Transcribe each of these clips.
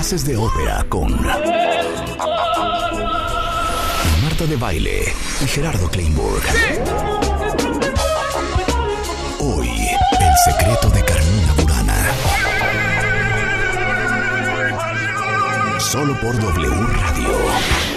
Clases de ópera con Marta de Baile y Gerardo Kleinburg. Hoy, el secreto de Carmina Burana. Solo por W Radio.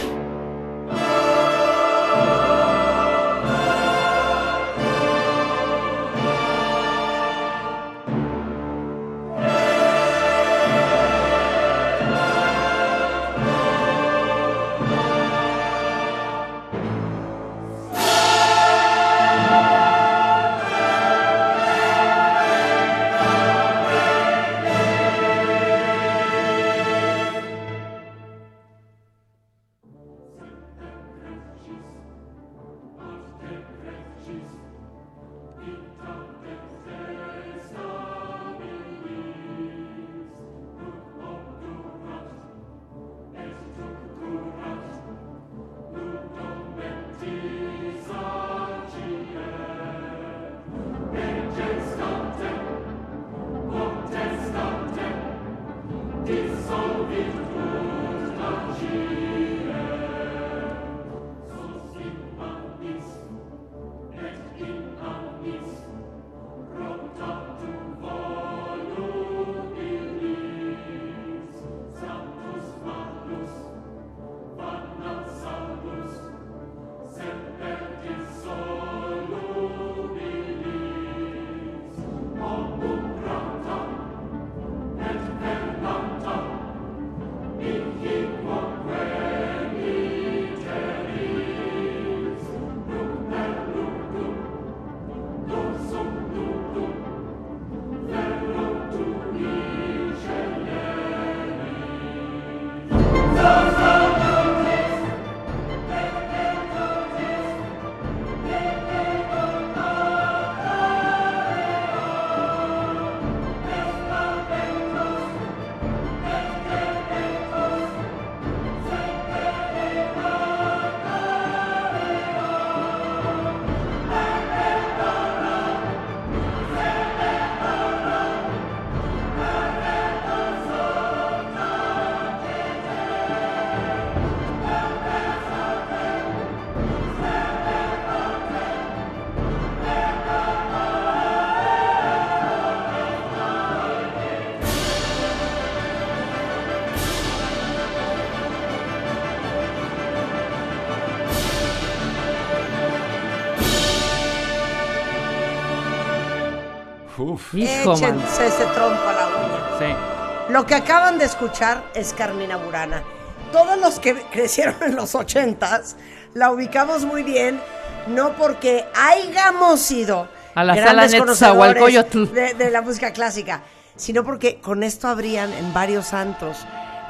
Uf. Hijo, man. Échense ese trompo a la uña. Sí. Lo que acaban de escuchar es Carmina Burana. Todos los que crecieron en los ochentas la ubicamos muy bien, no porque hayamos sido A la grandes sala conocedores Netzahualcóyotl. de, de la música clásica, sino porque con esto abrían en varios santos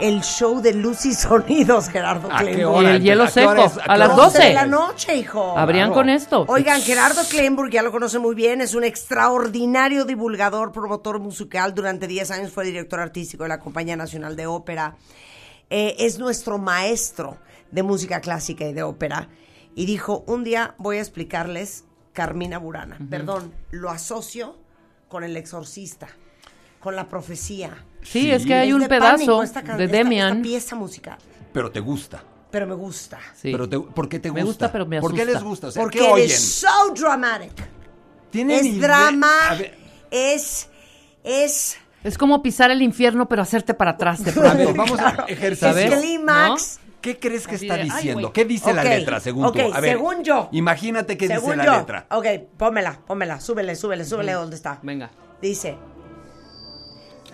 el show de luz y sonidos, Gerardo ¿A qué Kleinburg. Y hora? el hielo ¿A qué hora seco, es? a qué las hora? 12 de 12. la noche, hijo. Habrían Claro. con esto. Oigan, Gerardo Kleinburg, ya lo conocen muy bien, es un extraordinario divulgador, promotor musical. Durante 10 años fue director artístico de la Compañía Nacional de Ópera. Eh, es nuestro maestro de música clásica y de ópera. Y dijo, un día voy a explicarles Carmina Burana. Perdón, lo asocio con el exorcista, con la profecía. Sí, es que hay Es un de pedazo pánico esta can- de esta- Demian. Esta pieza musical, Pero te gusta. pero me gusta. Sí. Pero te- ¿Por qué te gusta? Me gusta, pero me ¿Por qué asusta. les gusta? O sea, Porque ¿qué oyen? es so dramatic. ¿Tienen Es drama, es, es, Es como pisar el infierno, pero hacerte para atrás. De a pronto. ver, vamos a ejercer. Es clímax. ¿Qué crees que Así está de, diciendo? ¿Qué dice la letra, según tú? A ver, según yo. Imagínate qué Según dice yo. la letra. Ok, pómela, pómela, súbele, súbele, súbele donde está. Venga. Dice,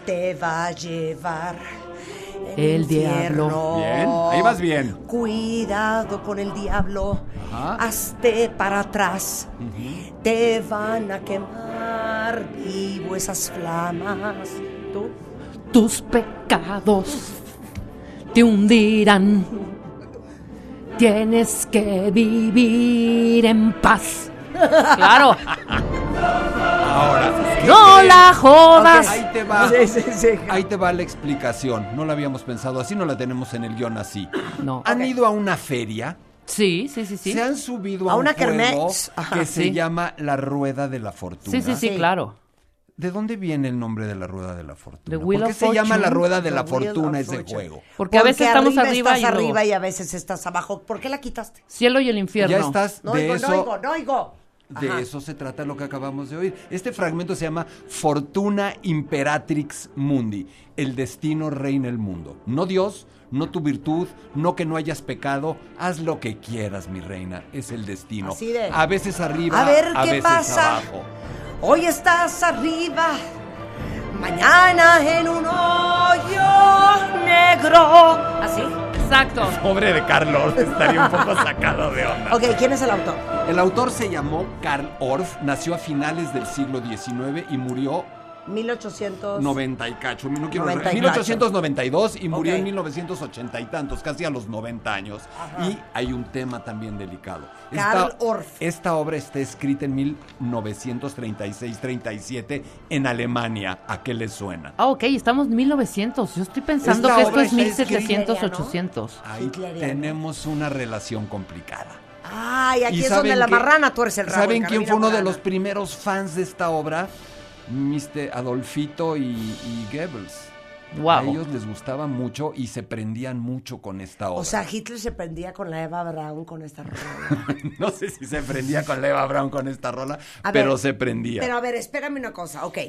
te va a llevar El infierno. diablo. Bien, ahí vas bien. Cuidado con el diablo, Ajá. hazte para atrás. Te van a quemar vivo esas flamas. ¿Tú? Tus pecados te hundirán. Tienes que vivir en paz. Claro. Ahora, ¿qué No la jodas. Ahí te va. Sí, sí, sí. Ahí te va la explicación. No la habíamos pensado así, no la tenemos en el guion así. No. ¿Han ido a una feria? Sí, sí, sí, sí. Se han subido a, A un una juego kermés. Ajá. que se llama la rueda de la fortuna. Sí, sí, sí, claro. ¿De dónde viene el nombre de la rueda de la fortuna? ¿Por qué se llama la rueda de la The fortuna ese Fortune. juego? Porque a veces estamos arriba, estás y arriba y a veces estás abajo. ¿Por qué la quitaste? cielo y el infierno. Ya estás No de oigo, eso. no oigo, no oigo. De Ajá. eso se trata lo que acabamos de oír. Este fragmento se llama Fortuna Imperatrix Mundi. El destino reina el mundo. No Dios, no tu virtud, no que no hayas pecado. Haz lo que quieras, mi reina. Es el destino. Así de- A veces arriba, A ver a qué veces pasa. abajo. Hoy estás arriba, mañana en un hoyo negro. ¿Así? Exacto. Pobre de Carlos, estaría un poco sacado de onda. Ok, ¿quién es el autor? El autor se llamó Karl Orff, nació a finales del siglo XIX y murió 1800. 90 y cacho, no quiero 90 y 1892 y murió Ok. en 1980 y tantos, casi a los 90 años. Y hay un tema también delicado. Karl Orff. Esta obra está escrita en 1936-37 en Alemania. ¿A qué le suena? Ah, ok, estamos en 1900. Yo estoy pensando Esta que esto es está 1700, escrita, ¿no? 800. Ahí tenemos una relación complicada. Ay, aquí ¿Y es donde la marrana tuerce el rabo. ¿Saben en quién fue uno de los primeros fans de esta obra? Mr. Adolfito y, y Goebbels. A Wow. ellos les gustaba mucho y se prendían mucho con esta obra. O sea, Hitler se prendía con la Eva Braun con esta rola. no sé si se prendía con Leva Brown con esta rola, A pero ver, se prendía. Pero a ver, espérame una cosa, ok.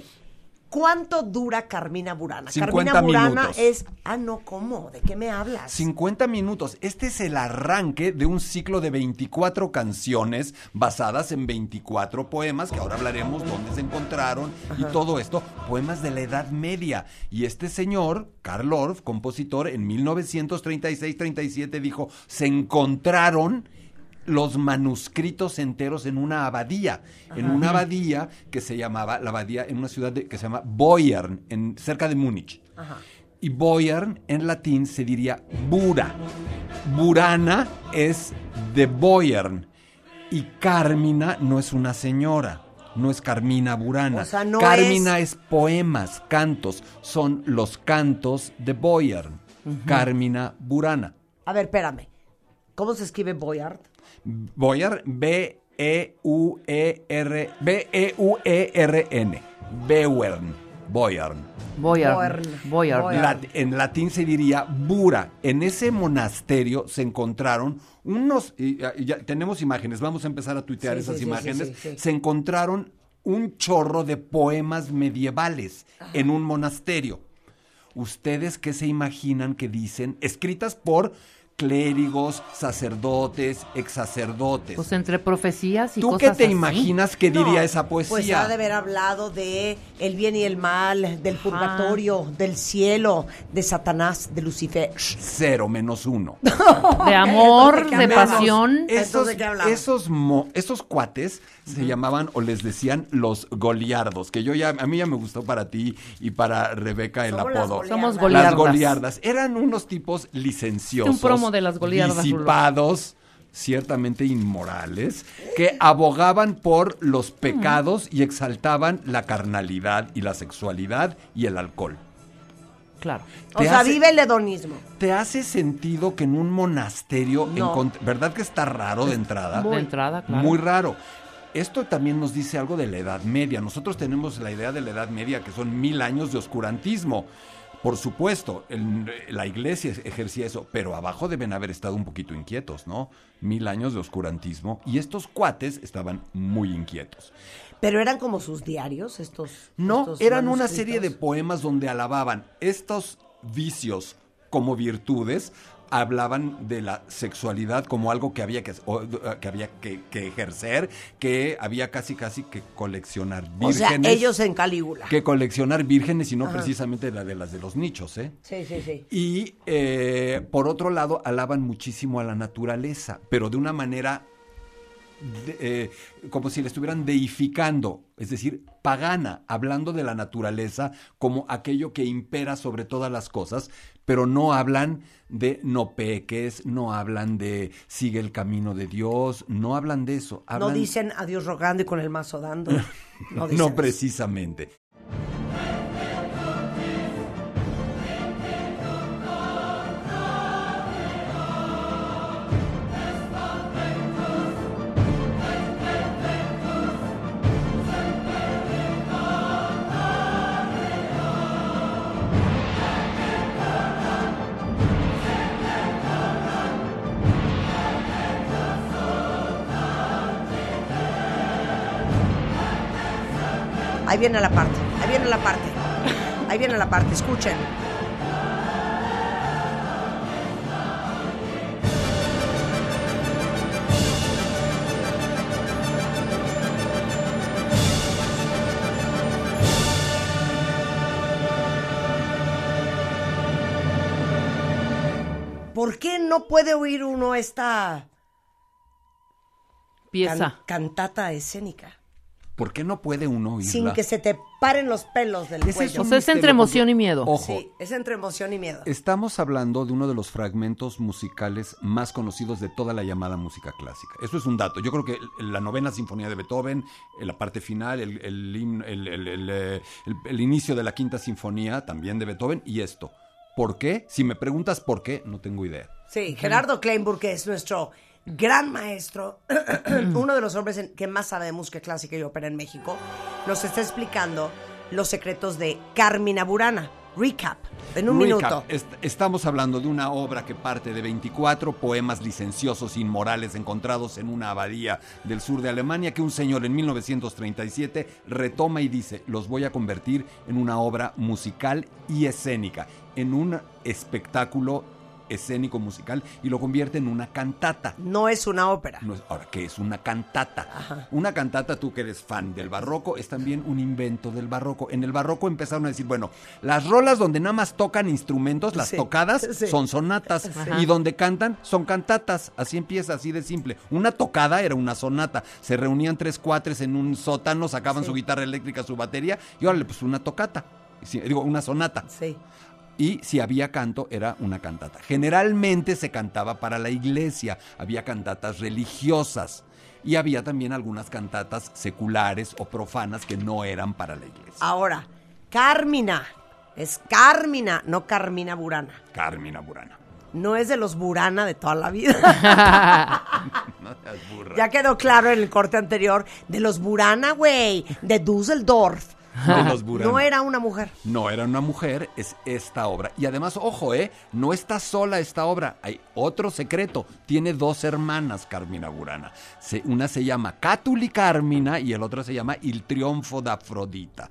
¿Cuánto dura Carmina Burana? 50 Carmina Burana minutos. es. Ah, no, ¿cómo? ¿De qué me hablas? 50 minutos. Este es el arranque de un ciclo de 24 canciones basadas en 24 poemas, que ahora hablaremos dónde se encontraron y todo esto, poemas de la Edad Media. Y este señor, Karl Orff, compositor, en 1936-37 dijo, se encontraron los manuscritos enteros en una abadía, en una abadía que se llamaba, la abadía en una ciudad de- que se llama Boyern, en, cerca de Múnich. Y Boyern en latín se diría Bura. Burana es de Boyern. Y Carmina no es una señora, no es Carmina Burana. O sea, no Carmina es... poemas, cantos, son los cantos de Boyern. Carmina Burana. A ver, espérame. ¿Cómo se escribe Boyard? Boyern, B-E-U-E-R, B-E-U-E-R-N. Beuern, Boyern. Boyard. Lat- en latín se diría Bura. En ese monasterio se encontraron unos, y, y ya tenemos imágenes, vamos a empezar a tuitear Sí, esas sí, imágenes. sí, sí, sí. Se encontraron un chorro de poemas medievales en un monasterio. ¿Ustedes qué se imaginan que dicen? Escritas por clérigos, sacerdotes, exsacerdotes. Pues entre profecías y ¿Tú cosas qué te así. imaginas que diría No, esa poesía? Pues ha de haber hablado de el bien y el mal, del purgatorio, del cielo, de Satanás, de Lucifer. Cero menos uno. De amor, ¿de pasión. Esos, ¿de qué hablamos? esos, mo- esos cuates se llamaban o les decían los goliardos, que yo ya, a mí ya me gustó para ti y para Rebeca el Somos las apodo. goliardas. Somos Las goliardas. goliardas. Eran unos tipos licenciosos. Un promo de las. Disipados, ciertamente inmorales, que abogaban por los pecados y exaltaban la carnalidad y la sexualidad y el alcohol. Claro. O Te sea, hace- vive el hedonismo. ¿Te hace sentido que en un monasterio, No. ¿verdad que está raro de entrada? De entrada, claro. Muy raro. Esto también nos dice algo de la Edad Media. Nosotros tenemos la idea de la Edad Media que son mil años de oscurantismo. Por supuesto, el- la iglesia ejercía eso, pero abajo deben haber estado un poquito inquietos, ¿no? Mil años de oscurantismo. Y estos cuates estaban muy inquietos. Pero eran como sus diarios, estos. No, estos eran una serie de poemas donde alababan estos vicios como virtudes, hablaban de la sexualidad como algo que había que, o, que había que, que ejercer, que había casi casi que coleccionar O vírgenes. sea, ellos en Calígula. que coleccionar vírgenes y no precisamente la de las de los nichos, ¿eh? Sí, sí, sí. Y eh, por otro lado, alaban muchísimo a la naturaleza, pero de una manera de- eh, como si le estuvieran deificando, es decir, pagana, hablando de la naturaleza como aquello que impera sobre todas las cosas, pero no hablan de no peques, no hablan de sigue el camino de Dios, no hablan de eso. No dicen adiós rogando y con el mazo dando. No, precisamente. Ahí viene la parte, ahí viene la parte. Ahí viene la parte, escuchen. ¿Por qué no puede oír uno esta Pieza. can- cantata escénica? ¿Por qué no puede uno oírla? Sin que se te paren los pelos del Ese es cuello. O un sea, es entre emoción y miedo. Ojo, Sí, es entre emoción y miedo. Estamos hablando de uno de los fragmentos musicales más conocidos de toda la llamada música clásica. Eso es un dato. Yo creo que la novena sinfonía de Beethoven, eh, la parte final, el, el himno- el- el- el, eh, el- el inicio de la quinta sinfonía también de Beethoven y esto. ¿Por qué? Si me preguntas por qué, no tengo idea. Sí, Gerardo Kleinburg, que es nuestro gran maestro, uno de los hombres en- que más sabe de música clásica y ópera en México, nos está explicando los secretos de Carmina Burana. Recap, en un Recap. minuto. Est- estamos hablando de una obra que parte de 24 poemas licenciosos inmorales encontrados en una abadía del sur de Alemania que un señor en 1937 retoma y dice, los voy a convertir en una obra musical y escénica, en un espectáculo escénico musical y lo convierte en una cantata. No es una ópera. No es- ahora, ¿qué es una cantata? Ajá. Una cantata, tú que eres fan del barroco, es también un invento del barroco. En el barroco empezaron a decir, bueno, las rolas donde nada más tocan instrumentos, las Sí, tocadas, sí. son sonatas. Y donde cantan, son cantatas. Así empieza, así de simple. Una tocada era una sonata. Se reunían tres cuatres en un sótano, sacaban Sí. su guitarra eléctrica, su batería, y órale, pues una tocata. Digo, una sonata. Sí. Y si había canto, era una cantata. Generalmente se cantaba para la iglesia, había cantatas religiosas y había también algunas cantatas seculares o profanas que no eran para la iglesia. Ahora, Carmina. Es Carmina, no Carmina Burana. Carmina Burana. No es de los Burana de toda la vida. No seas burra. ya quedó claro en el corte anterior de los Burana, güey, de Düsseldorf. De los Burana. No era una mujer. No era una mujer, es esta obra. Y además, ojo, ¿eh? No está sola esta obra. Hay otro secreto. Tiene dos hermanas, Carmina Burana. Se- una se llama Cátuli Carmina y el otro se llama Il Triunfo de Afrodita.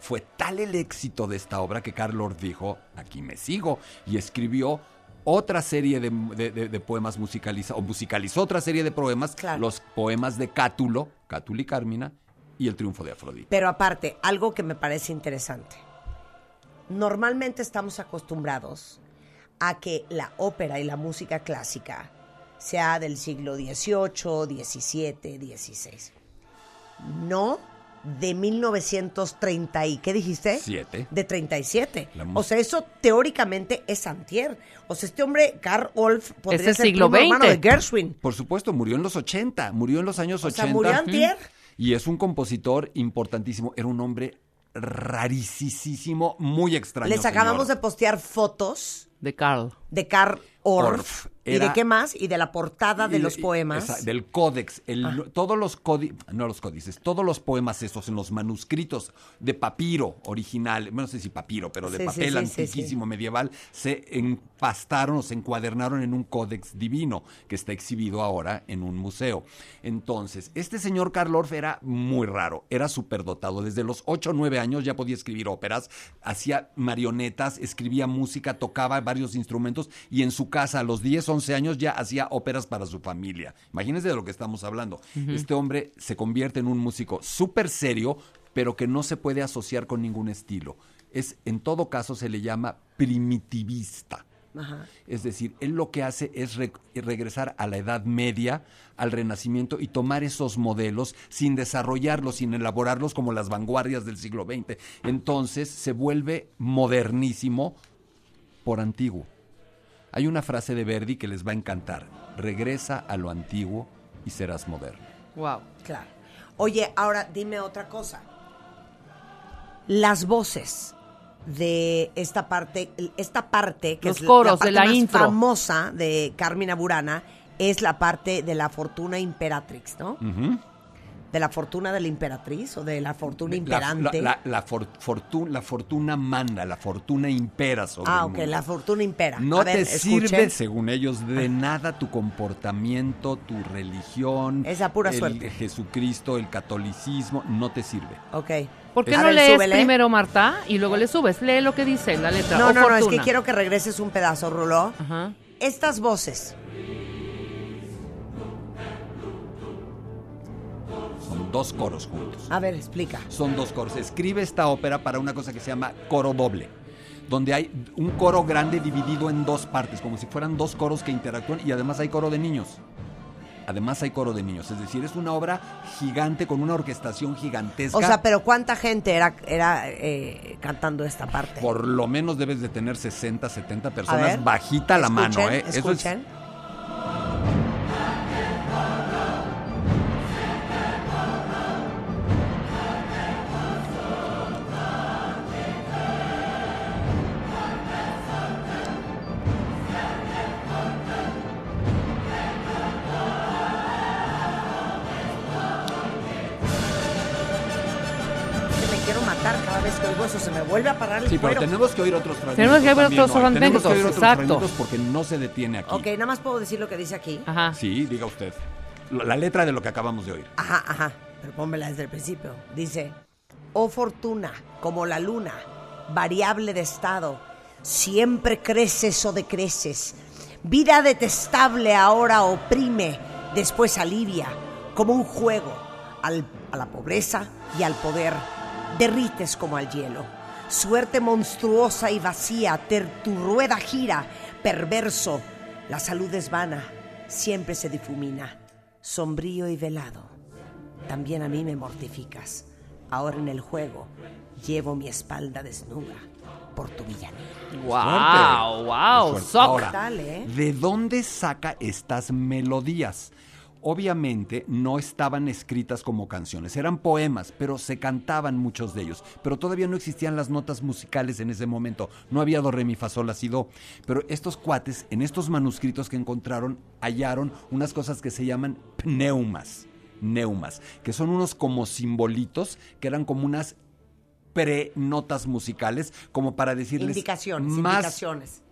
Fue tal el éxito de esta obra que Carlos dijo, aquí me sigo, y escribió otra serie de, de- de- de poemas musicalizados, o musicalizó otra serie de poemas, Claro. los poemas de Cátulo, Cátuli Carmina, y El Triunfo de Afrodita. Pero aparte, algo que me parece interesante. Normalmente estamos acostumbrados a que la ópera y la música clásica sea del siglo XVIII, XVII, XVI. No de 1930 y ¿qué dijiste? Siete. De 37. La O sea, eso teóricamente es antier. O sea, este hombre, Karl Orff, podría el ser siglo primo hermano de. Gershwin. Por supuesto, murió en los 80, murió en los años O 80. sea, murió antier. Y es un compositor importantísimo, era un hombre rarísimo, muy extraño. Les acabamos de postear fotos De Carl. de Karl Orff. ¿Y de qué más? Y de la portada de Y los poemas. Ah. esa- del códex. el- Todos los códices, no los códices, todos los poemas esos en los manuscritos de papiro original, no sé si papiro, pero de Sí, papel sí, sí, antiquísimo medieval, se empastaron o se encuadernaron en un códex divino que está exhibido ahora en un museo. Entonces, este señor Karl Orff era muy raro, era superdotado. Desde los 8 o 9 años ya podía escribir óperas, hacía marionetas, escribía música, tocaba varios instrumentos y en su casa a los 10, 11 años ya hacía óperas para su familia. Imagínense de lo que estamos hablando. Este hombre se convierte en un músico súper serio, pero que no se puede asociar con ningún estilo. Es, en todo caso, se le llama primitivista. Ajá. Es decir, él lo que hace es re- regresar a la Edad Media, al Renacimiento y tomar esos modelos sin desarrollarlos, sin elaborarlos como las vanguardias del siglo XX. Entonces se vuelve modernísimo por antiguo. Hay una frase de Verdi que les va a encantar. Regresa a lo antiguo y serás moderno. Wow. Claro. Oye, ahora dime otra cosa. Las voces de esta parte, esta parte que Los es coros parte de la más intro. famosa de Carmina Burana es la parte de la fortuna imperatrix, ¿no? Ujú. ¿De la fortuna de la imperatriz o de la fortuna imperante? la- la- la for- fortu- la fortuna manda, la fortuna impera sobre ah, el ok, mundo. la fortuna impera. No A ver, te escuchen. sirve, según ellos, de nada tu comportamiento, tu religión. Es a pura el suerte. Jesucristo, el catolicismo, no te sirve. Ok. ¿Por qué A no ver, lees súbele. primero, Marta, y luego le subes? Lee lo que dice la letra. No, o no, no, es que quiero que regreses un pedazo, Rulo. Ajá. Estas voces. Dos coros juntos. A ver, explica. Son dos coros. Escribe esta ópera para una cosa que se llama coro doble, donde hay un coro grande dividido en dos partes, como si fueran dos coros que interactúan y además hay coro de niños. Además hay coro de niños, es decir, es una obra gigante con una orquestación gigantesca. O sea, pero ¿cuánta gente era, era eh, cantando esta parte? Por lo menos debes de tener 60, 70 A personas ver, bajita la mano, escuchen, ¿eh? Eso es- matar cada vez que oigo eso, se me vuelve a parar el Sí, pero cuero. tenemos que oír otros fragmentos. Tenemos que oír también, otros Noel. Tenemos que oír otros exacto. fragmentos porque no se detiene aquí. Ok, nada más puedo decir lo que dice aquí. Ajá. Sí, diga usted. Lo- La letra de lo que acabamos de oír. Ajá, ajá. Pero pónmela desde el principio. Dice, oh fortuna, como la luna, variable de estado, siempre creces o decreces. Vida detestable ahora oprime, después alivia, como un juego, al- a la pobreza y al poder. Derrites como al hielo. Suerte monstruosa y vacía, ter- tu rueda gira, perverso. La salud es vana, siempre se difumina. Sombrío y velado. También a mí me mortificas. Ahora en el juego llevo mi espalda desnuda por tu villanía. Wow, wow. Ahora, Dale, ¿eh? ¿de dónde saca estas melodías? Obviamente no estaban escritas como canciones, eran poemas, pero se cantaban muchos de ellos. Pero todavía no existían las notas musicales en ese momento. No había do, re, mi, fa, sol, la, si, do. Pero estos cuates, en estos manuscritos que encontraron, hallaron unas cosas que se llaman pneumas. Neumas, que son unos como simbolitos que eran como unas pre-notas musicales, como para decirles Indicaciones, más indicaciones.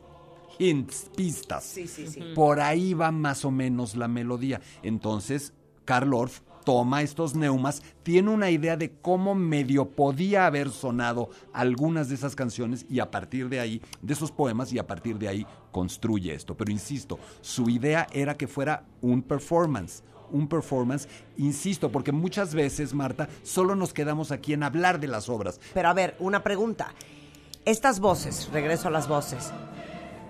Hints, pistas. Sí, sí, sí. Por ahí va más o menos la melodía. Entonces, Karl Orff toma estos neumas, tiene una idea de cómo medio podía haber sonado algunas de esas canciones y a partir de ahí, de esos poemas, y a partir de ahí construye esto. Pero insisto, su idea era que fuera un performance. Un performance, insisto, porque muchas veces, Marta, solo nos quedamos aquí en hablar de las obras. Pero a ver, una pregunta. Estas voces, regreso a las voces,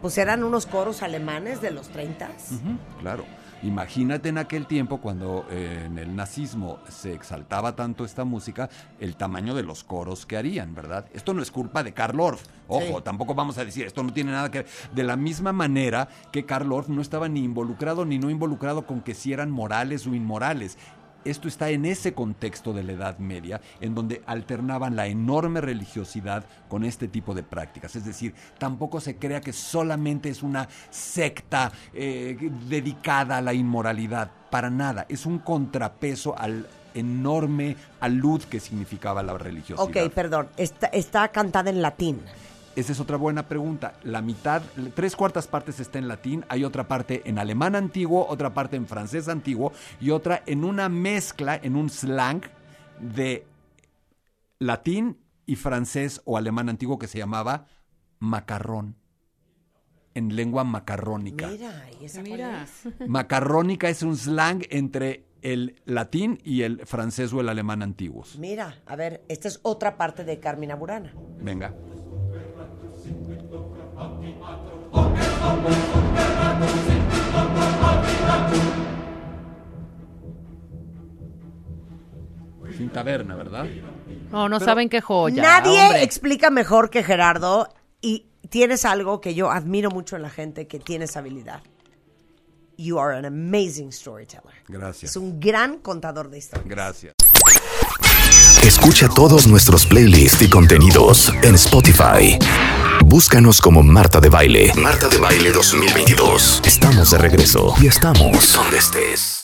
pues eran unos coros alemanes de los 30 Ujú, Claro. Imagínate en aquel tiempo cuando eh, en el nazismo se exaltaba tanto esta música, el tamaño de los coros que harían, ¿verdad? Esto no es culpa de Karl Orff. Ojo, Sí. tampoco vamos a decir, esto no tiene nada que ver. De la misma manera que Karl Orff no estaba ni involucrado ni no involucrado con que si eran morales o inmorales. Esto está en ese contexto de la Edad Media, en donde alternaban la enorme religiosidad con este tipo de prácticas. Es decir, tampoco se crea que solamente es una secta eh, dedicada a la inmoralidad. Para nada. Es un contrapeso al enorme alud que significaba la religiosidad. Ok, perdón. Está, está cantada en latín. Esa es otra buena pregunta. La mitad, tres cuartas partes está en latín, hay otra parte en alemán antiguo, otra parte en francés antiguo y otra en una mezcla, en un slang de latín y francés o alemán antiguo que se llamaba macarrón. En lengua macarrónica. Mira, ¿y esa cuál Mira. es? Macarrónica es un slang entre el latín y el francés o el alemán antiguos. Mira, a ver, esta es otra parte de Carmina Burana. Venga. Taberna, ¿verdad? No, no saben qué joya. Nadie hombre. explica mejor que Gerardo y tienes algo que yo admiro mucho en la gente que tiene esa habilidad. You are an amazing storyteller. Gracias. Es un gran contador de historias. Gracias. Escucha todos nuestros playlists y contenidos en Spotify. Búscanos como Marta de Baile. Marta de Baile 2022. Estamos de regreso y estamos donde estés.